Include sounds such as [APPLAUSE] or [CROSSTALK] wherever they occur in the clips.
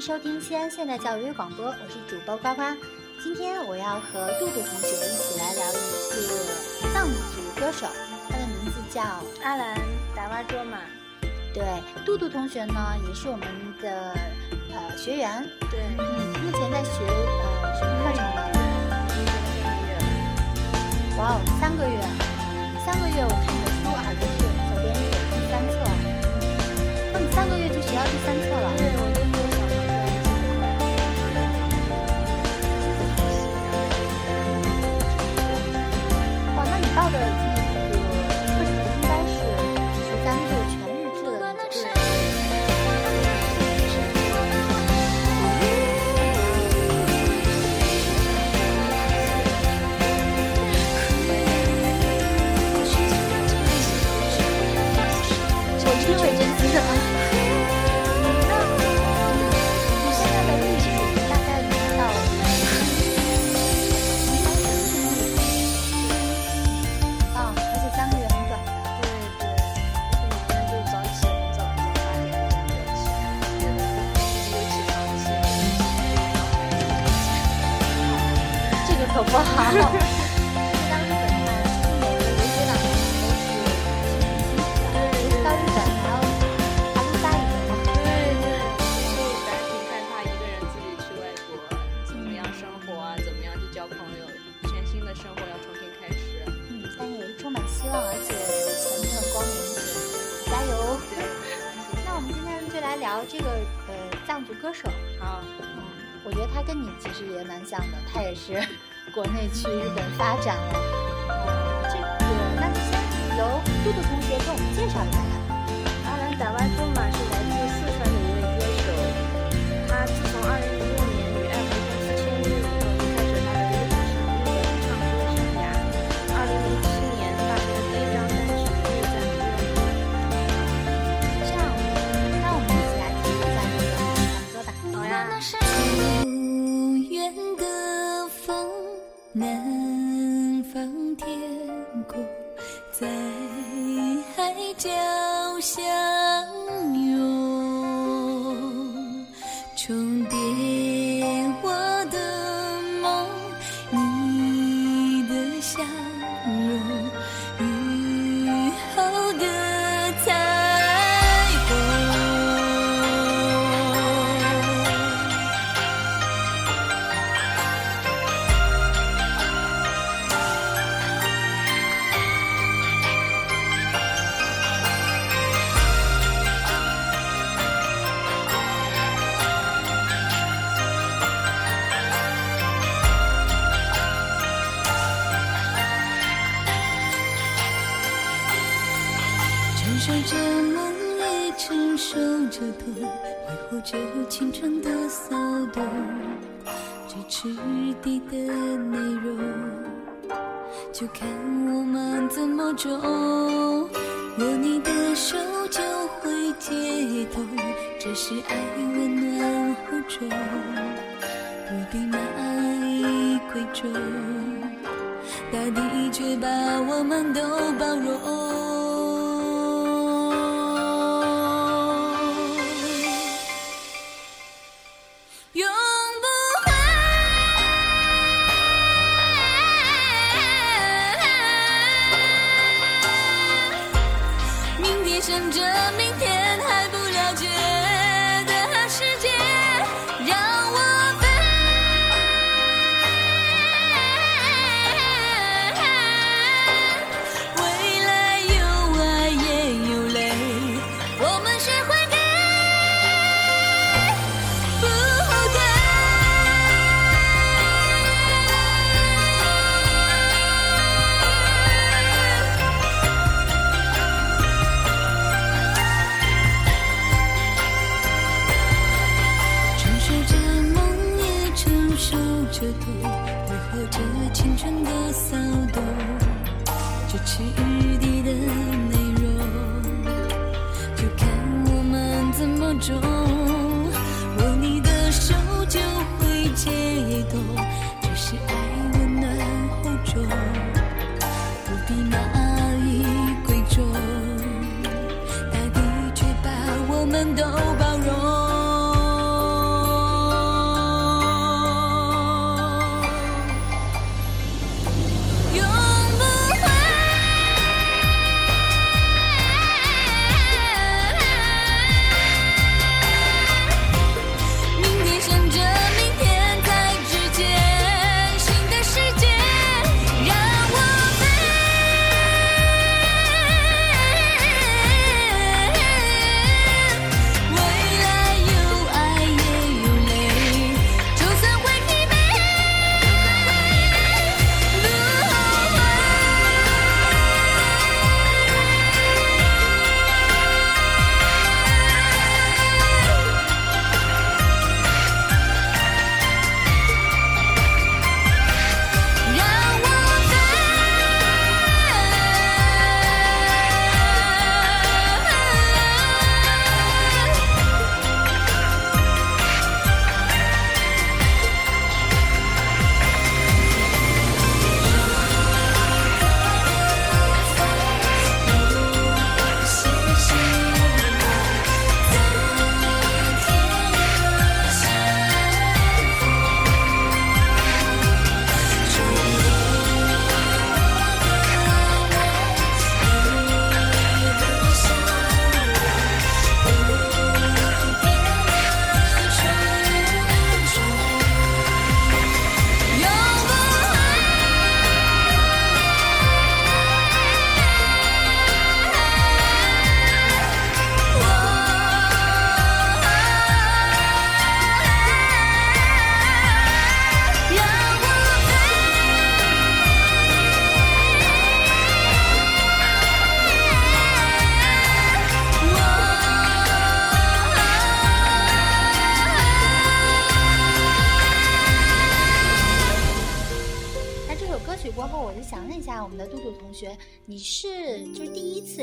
收听西安现代教育广播，我是主播呱呱。今天我要和杜杜同学一起来聊一个藏族歌手，他的名字叫阿兰达瓦卓玛。对，杜杜同学呢也是我们的呃学员，对，嗯，目前在学呃什么课程呢？哇哦，三个月，就来聊这个呃藏族歌手。好，嗯，我觉得他跟你其实也蛮像的，他也是国内去日本发展了。这个那就先由杜杜同学给我们介绍一下吧。阿兰达瓦卓玛是来自四川相承受着梦，也承受着痛，挥霍着青春的骚动，这赤地的内容，就看我们怎么种。握你的手就会解冻，这是爱温暖厚重，不必蚂蚁贵重。大地却把我们都包容。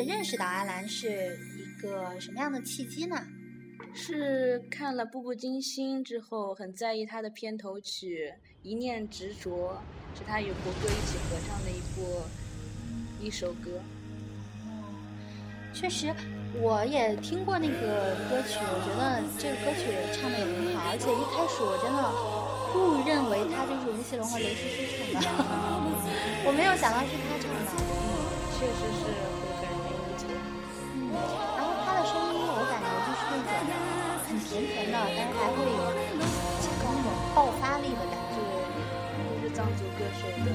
认识到阿兰是一个什么样的契机呢？是看了《步步惊心》之后，很在意他的片头曲《一念执着》，是他与胡歌一起合唱的一部一首歌。确实，我也听过那个歌曲，我觉得这个歌曲唱的也很好，而且一开始我真的误认为他就是吴奇隆和刘诗诗唱的，[LAUGHS] 我没有想到是他唱的。确实是然后他的声音我感觉就是那种很甜甜的，但是还会有强那种爆发力的感觉。就是藏族歌手的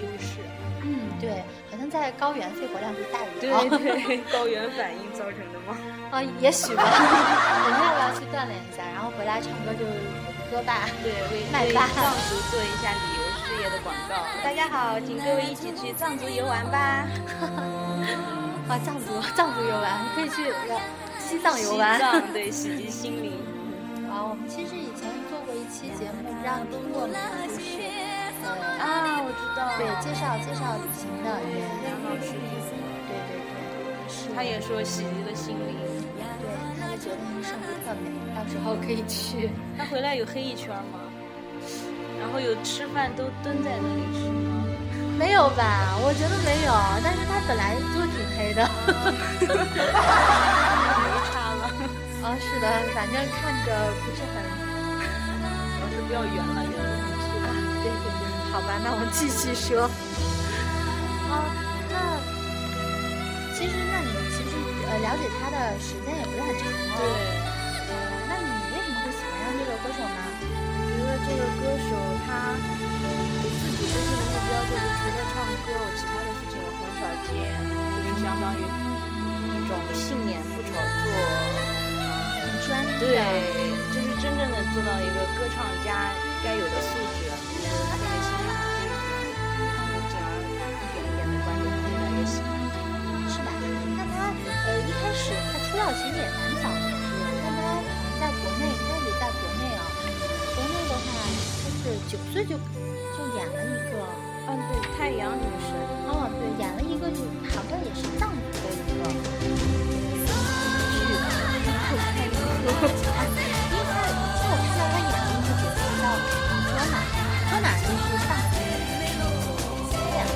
优势。嗯，对，好像在高原肺活量是大于对对，[LAUGHS] 高原反应造成的吗？[LAUGHS] 啊，也许吧。[LAUGHS] 我们要不要去锻炼一下，然后回来唱歌就是歌霸，对，为麦霸。为藏族做一下旅游事业的广告。大家好，请各位一起去藏族游玩吧。啊，藏族 [LAUGHS] 藏族游玩，可以去西藏游玩。西藏对，洗涤心灵。[LAUGHS] 啊，我们其实以前做过一期节目，不知道你听过没有？就是呃啊，我知道。对，介绍介绍旅行的，对，杨老师。对对对，是。他也说洗涤了心灵。对，他就觉得那个圣地特美，到时候可以去。[LAUGHS] 他回来有黑一圈吗？然后有吃饭都蹲在那里吃吗？没有吧？我觉得没有，但是他本来就挺黑的。[LAUGHS] 没差了。啊，是的，反正看着不是很。老师不要远了，远了很去了。对对对，好吧，那我们继续说。啊，那其实，那你其实呃了解他的时间也不是很长哦。对。呃，那你为什么会喜欢上这个歌手呢？我觉得这个歌手他给自己设定的目标就是除了唱歌，我其他的事情我很少接，就是相当于一种信念，不炒作，很专一对，就是真正的做到一个歌唱家该有的素质，我特别欣赏这一点，然后进而一点一点的观众会越来越喜欢。是吧？那他呃一开始他出道其实也蛮早的，是但他在国内一开始在国内啊，国内的话他是九岁就就演了一个，嗯，对，太阳女神，哦，对，演了一个就好像也是藏族的一个剧，然后开科，因为他在我看到他演的一个角色叫卓玛，卓玛就是藏族的，这样，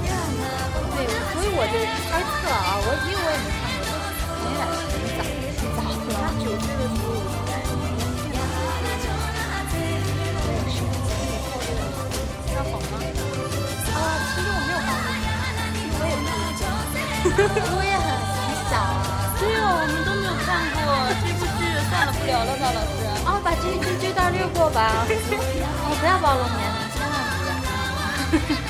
这样的，对，所以我就猜测啊，我因为我也没看过，就有点很早很早了，他九岁的时候 [LAUGHS] 我也很很小啊。对哦，我们都没有看过这部剧，算了，不聊了吧，老师。[LAUGHS] 哦，把这这这段略过吧。[LAUGHS] 哦，不要暴露年龄，千万不要。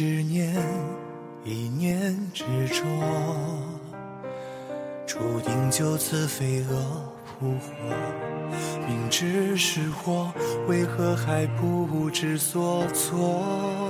执念，一念执着，注定就此飞蛾扑火。明知是祸，为何还不知所措？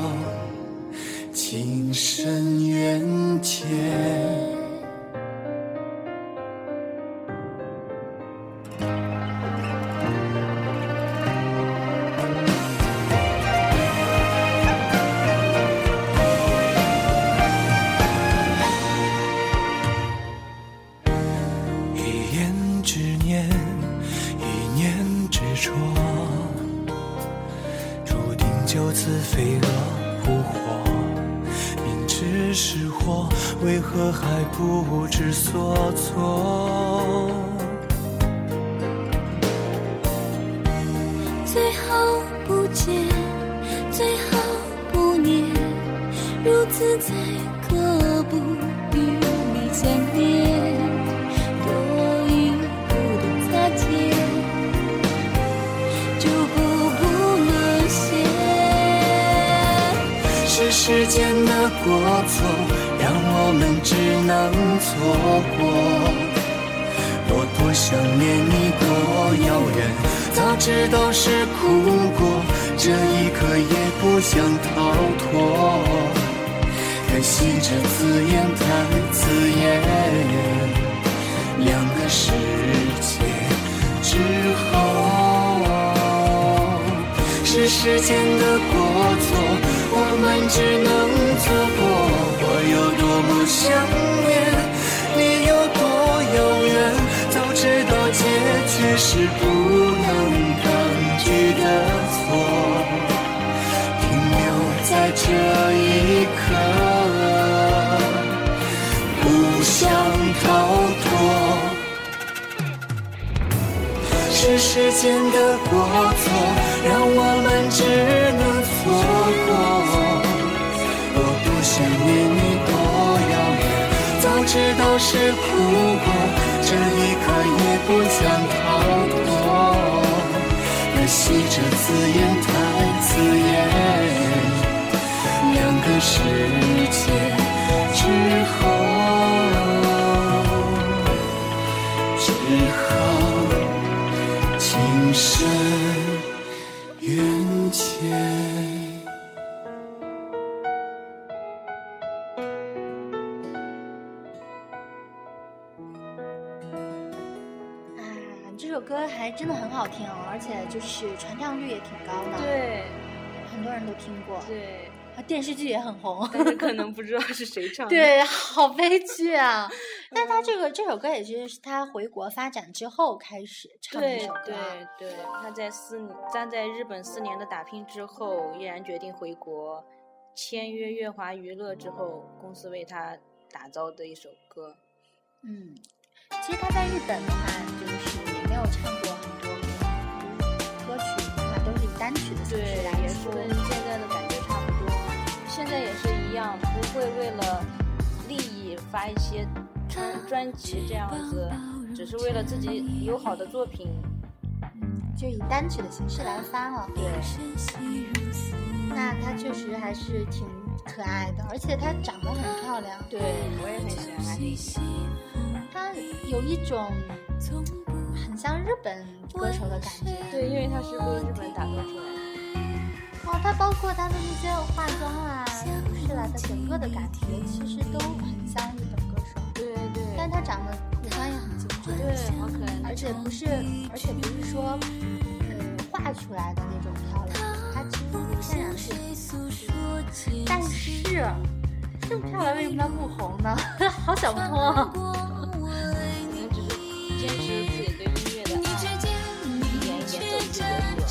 深缘浅。见，最好不念，如此才可不与你相恋。多余不的擦肩，就不顾沦陷。是时间的过错，让我们只能错过。我多想念你，多遥远。早知道是苦果，这一刻也不想逃脱。可惜这字眼太刺眼，两个世界之后，是时间的过错，我们只能错过。我有多么想念，你有多遥远。早知道结局是不时间的过错，让我们只能错过。我多想念你，多遥远。早知道是苦果，这一刻也不想逃脱。可惜这字眼太刺眼，两个世界之后，缘浅。啊，这首歌还真的很好听哦，而且就是传唱率也挺高的，，对很多人都听过，对，啊，电视剧也很红。但是可能不知道是谁唱的。对，好悲剧啊！但他这个这首歌也是他回国发展之后开始唱一对首歌对啊。对，他在四年站在日本四年的打拼之后，毅然决定回国，签约乐华娱乐之后，公司为他打造的一首歌。嗯，其实他在日本的话，就是也没有唱过很多歌曲的话，都是以单曲的形对，式来也是。跟现在的感觉差不多。现在也是一样，不会为了利益发一些专辑这样子，只是为了自己有好的作品。就以单曲的形式来发了。对，那她确实还是挺可爱的，而且她长得很漂亮，对我也很喜欢安妮。她有一种很像日本歌手的感觉。对，因为他是为日本打造出来的。哦，她包括她的那些化妆啊、服饰啊，她整个的感觉其实都很像日本歌手，对对但她长得对，好可爱。而且不是，而且不是说，呃，画出来的那种漂亮，它其实天然是很漂亮。但是这么漂亮，为什么她不红呢？[LAUGHS] 好想不通啊！可能只是坚持自己对音乐的爱，一点一点走自己的路，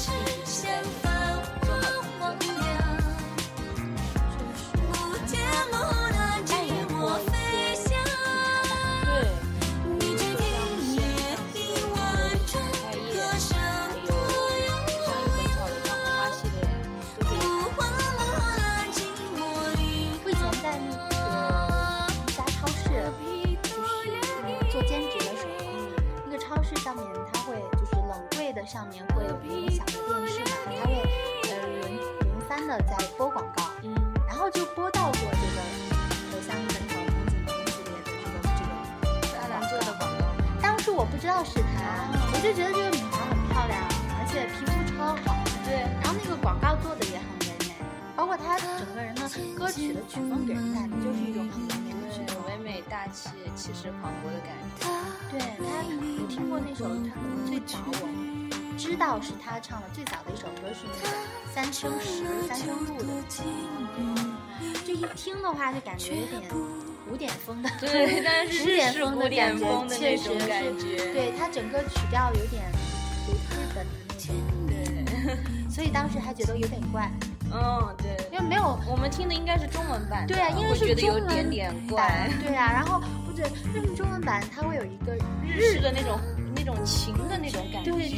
对她，我听过那首他可能最早我知道是他唱的最早的一首歌是那个《三生石》《三生路》的，嗯，这一听的话就感觉有点古典风的，[LAUGHS] 对，但是古典风的感觉确实感是觉。对它整个曲调有点有日本的那种，对，[LAUGHS] 所以当时还觉得有点怪，嗯，对。因为没有我们听的应该是中文版，对啊，因为会觉得是中文有点点怪版，，对啊，然后不对，为什么中文版它会有一个日式的那种那种情的那种感觉，对对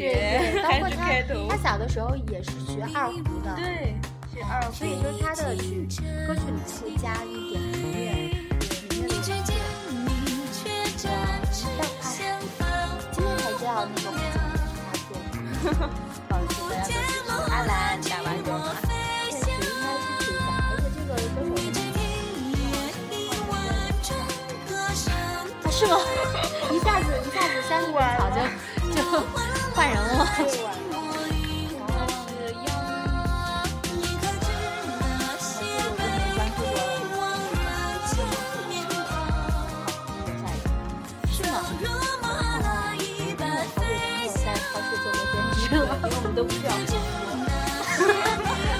对，包括他他，小的时候也是学二胡的，对，学二胡，所以说他的曲歌曲里面会加一点民乐，民乐的元素。但哎，今天才知道那个胡子是他做的，好，大家都支持阿兰打完是吗？一下子一下子三十多草就就换人了。是吗？因为我好久没有在超市做过兼职了。因为我们都不需要护肤，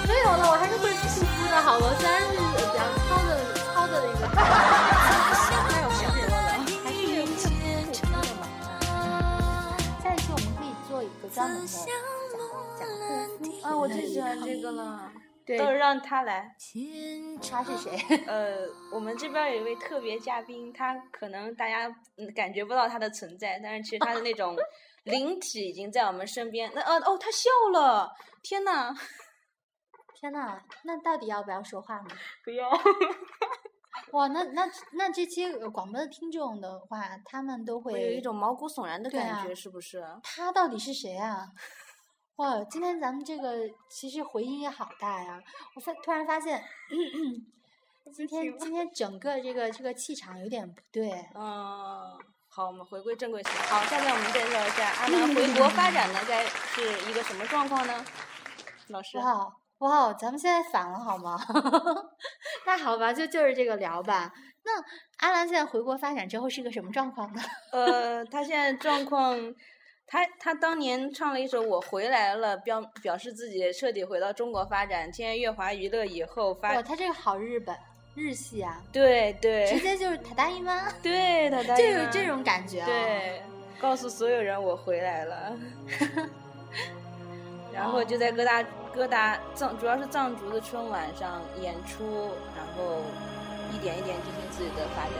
没有了，我还是会护肤的，好吗，虽然是比较糙的糙的那个，啊，我最喜欢这个了，对都是让他来。他是谁？[LAUGHS] 呃，我们这边有一位特别嘉宾，他可能大家嗯感觉不到他的存在，但是其实他的那种灵体已经在我们身边。那呃哦，他笑了，天呐，天呐，那到底要不要说话呢？[LAUGHS] 不要，哇，那那那这期呃广播的听众的话，他们都会会有一种毛骨悚然的感觉，是不是？他到底是谁啊？哇，今天咱们这个其实回音也好大呀！我发突然发现，[CLEARS THROAT] 今天今天整个这个这个气场有点不对。嗯，好，我们回归正轨。好，下面我们介绍一下阿南回国发展呢，该是一个什么状况呢？老师，哇哇，咱们现在反了好吗？[LAUGHS] 那好吧，就就是这个聊吧。那阿兰现在回国发展之后是个什么状况呢？[LAUGHS] 呃，他现在状况，他他当年唱了一首《我回来了》，表表示自己彻底回到中国发展。现在乐华娱乐以后发哇，，他这个好日本日系啊，对对直接就是塔大姨妈，对，他答就应了有这种感觉啊。对，告诉所有人我回来了。[LAUGHS] 然后就在各大各大藏，主要是藏族的春晚上演出，然后一点一点进行自己的发展。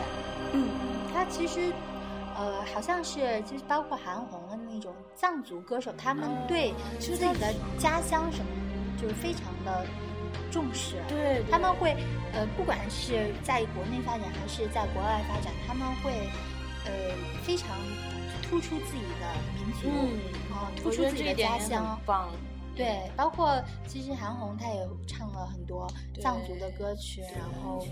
嗯，他其实，呃，好像是就是包括韩红的那种藏族歌手，他们对自己的家乡什么，就是非常的重视。对，他们会，呃，不管是在国内发展还是在国外发展，他们会，呃，非常突出自己的民族，嗯，啊、突出自己的家乡。棒。对，包括其实韩红她也唱了很多藏族的歌曲，然后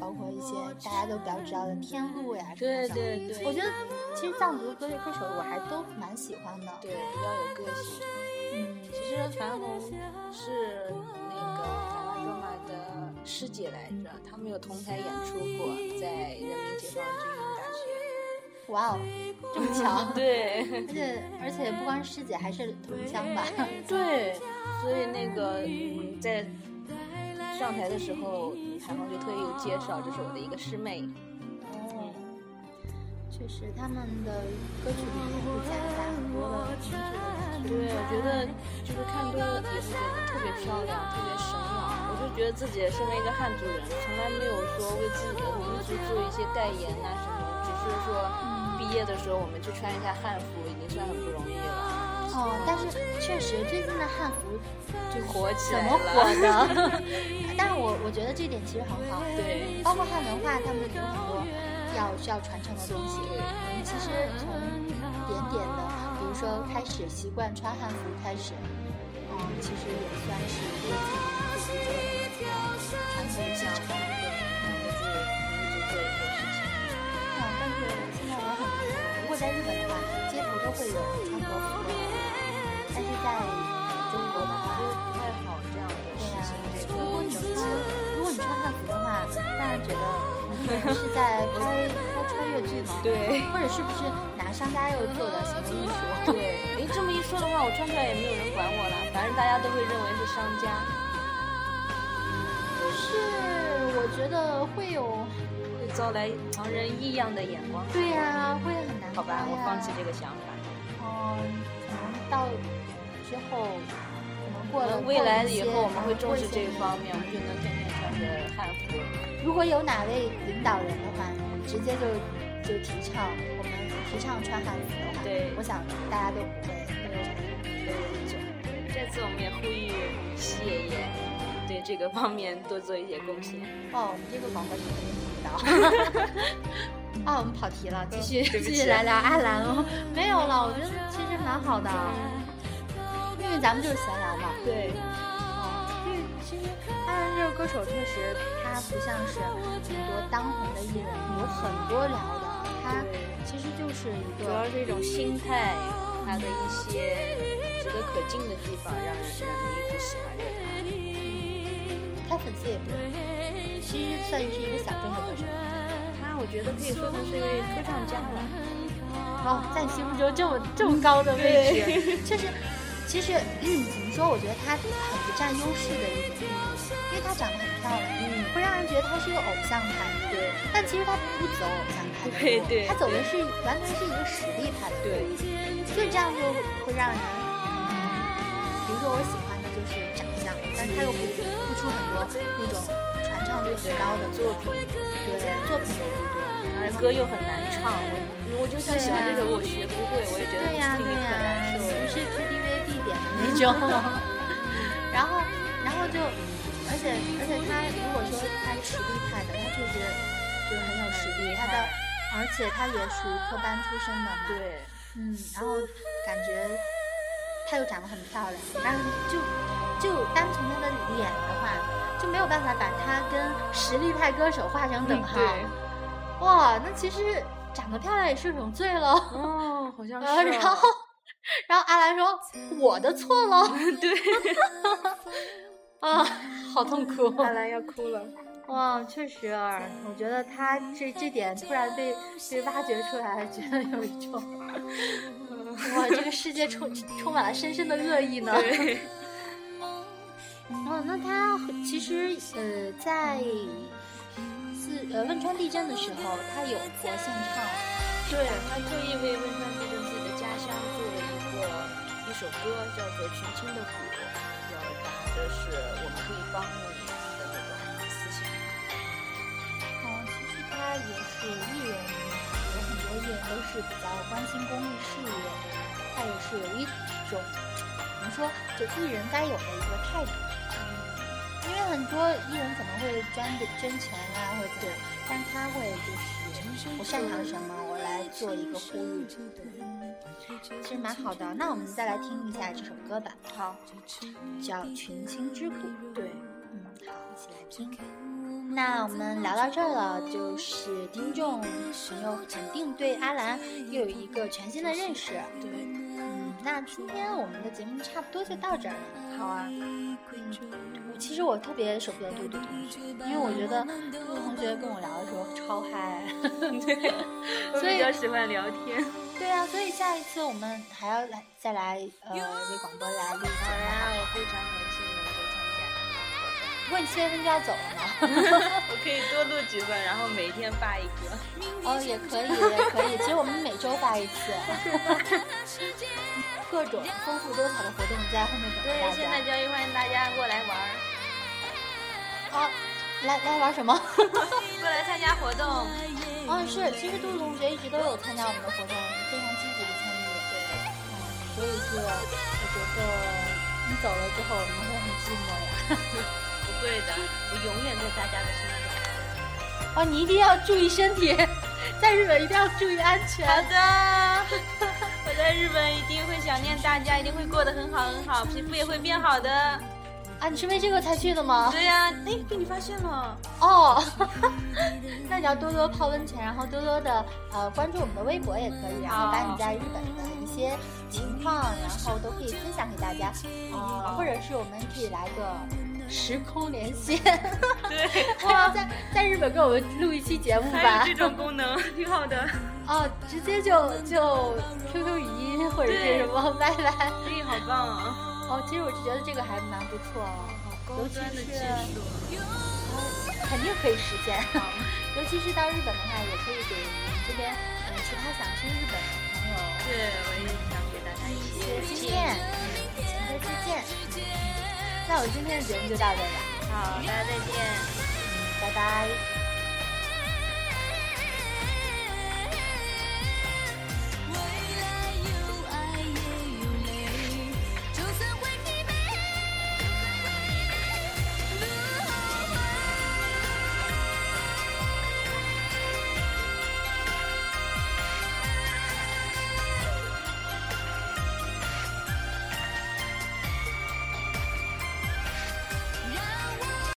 包括一些大家都比较知道的《天路》呀什么对的。对对，我觉得其实藏族歌歌手我还都蛮喜欢的。对比较有个性。嗯，其实韩红是那个台湾卓玛的师姐来着，他们有同台演出过，在人民解放军大学。哇哦，这么巧。[LAUGHS] 对而且而且不光是师姐，还是同乡吧。[LAUGHS] 对，所以那个嗯，在上台的时候，韩红就特意有介绍，这是我的一个师妹。哦，确实，他们的歌曲里面会夹杂很多的民族的元素。对，我觉得就是看多了也会觉得特别漂亮，特别神往。我就觉得自己身为一个汉族人，从来没有说为自己的民族做一些代言呐、什么，只是说毕业的时候我们去穿一下汉服，已经算很不容易了。哦，但是确实最近的汉服就火起来怎么火了的？[LAUGHS] 但是我我觉得这点其实很好，对包括汉文化，他们有很多要需要传承的东西。对我们其实从点点的，比如说开始习惯穿汉服，开始，嗯，其实也算是对自己自己的传承。啊，但是现在我很如果在日本的话，街头都会有穿和服的，但是在中国的话，不太好这样的对呀、事情，这如果你个其实如果你穿汉服的话，让人觉得你是在拍拍穿越剧吗？对或者是不是哪商家又做的什么艺术？对，诶，这么一说的话，我穿出来也没有人管我了，反正大家都会认为是商家。就是，我觉得会有，遭来旁人异样的眼光。对呀、会很难好吧，我放弃这个想法。嗯，可能到之后，可能过了未来以后，我们会重视这一方面，我们就能天天穿着汉服。如果有哪位领导人的话，直接就就提倡我们提倡穿汉服的话，对我想大家都不会这这次我们也呼吁西爷爷对这个方面多做一些贡献。哦，我们这个广播你肯定听不到。啊，[LAUGHS] 我们跑题了，继续继续来聊阿兰哦。没有了，我觉得其实蛮好的，因为咱们就是闲聊嘛。对，阿兰这个歌手确实，他不像是很多当红的艺人有很多聊的，他其实就是一个主要是一种心态，他的一些值得可敬的地方，让人让人一直喜欢着他。他粉丝也不多，其实算是一个小众的歌手。他我觉得可以说他是一位歌唱家了。哦，在你心目中这么这么高的位置，[LAUGHS] 确实，其实、嗯、怎么说？我觉得他很不占优势的一种，因为他长得很漂亮，嗯，会让人觉得他是一个偶像派的。对但其实他不走偶像派对对她走的是完全是一个实力派。对，所以这样就会让人，嗯，比如说我喜欢的就是长相，但是他又不付出很多那种传唱度很高的作品，对作品也不多。而且歌又很难唱，我我就算喜欢这首，我学不会，我也觉得对呀、对听着特难、受。不是 KTV 必点的那种。[LAUGHS] 然后，然后就，而且而且他如果说他是实力派的，他确实就很有实力，他的，而且他也属于科班出身的嘛。对，嗯，然后感觉她又长得很漂亮，但是就就单从他的脸的话，就没有办法把他跟实力派歌手画成等号。对，哇，那其实长得漂亮也是种罪喽。哦，好像是、呃，[LAUGHS] 然后，然后阿兰说：“我的错喽。[LAUGHS] 对，” [LAUGHS] 啊，好痛苦。阿兰要哭了。哇，确实啊，我觉得他这这点突然被被挖掘出来，觉得有一种，哇，这个世界充充满了深深的恶意呢。对，哦，那他其实呃，在四呃汶川地震的时候，他有过献唱，对，他特意为汶川地震自己的家乡做了一个一首歌，叫做《群青的鼓》，表达的是我们可以帮助你的那种思想。哦，其实他也是艺人，有很多艺人都是比较关心公益事业，他也是有一种怎么说，就艺人该有的一个态度。因为很多艺人可能会捐的捐钱啊，或者怎么样，但他会就是我擅长什么，我来做一个呼吁，对，其实蛮好的。那我们再来听一下这首歌吧，好，叫《群星之谷》。对，嗯，好，一起来听。那我们聊到这儿了，就是听众朋友肯定对阿兰又有一个全新的认识。对，嗯，那今天我们的节目差不多就到这儿了。好啊，我其实我特别舍不得杜杜同学，因为我觉得杜杜同学跟我聊的时候超嗨。[LAUGHS] 我所以比较喜欢聊天。对啊，所以下一次我们还要来再来呃为广播来录好节呀，目。我非常荣幸能够参加。不过你七月份就要走了吗？[LAUGHS] 我可以多录几份，然后每天发一个。哦，也可以，也可以。其实我们每周发一次，[LAUGHS] 各种丰富多彩的活动在后面等着大，家。对现在就要欢迎大家过来玩儿，啊，来来玩什么？[LAUGHS] 过来参加活动。哦，是，其实杜杜同学一直都有参加我们的活动，非常积极的参与。对，嗯，所以是我觉得你走了之后，我们会很寂寞呀。[LAUGHS] 不会的，我永远在大家的身边。哦，你一定要注意身体，在日本一定要注意安全。好的，我在日本一定会想念大家，一定会过得很好很好，皮肤也会变好的。啊，你是为这个才去的吗？对呀、哎，被你发现了。哦，[LAUGHS] 那你要多多泡温泉，然后多多的呃关注我们的微博也可以，然后把你在日本的一些情况，然后都可以分享给大家，啊、或者是我们可以来个时空连线，对，[LAUGHS] 哇在在日本给我们录一期节目还吧有这。种功能，挺好的。哦，直接就就 QQ 语音或者是什么拜拜。这个好棒啊！哦，其实我是觉得这个还蛮不错哦，高端的技术。呃肯定可以实现。[LAUGHS] 尤其是到日本的话，也可以给我们这边嗯其他想去日本的朋友对，我也想给大家一一些些经验，嗯，前车之鉴。那我今天的节目就到这儿了，好，大家再见。嗯，拜拜。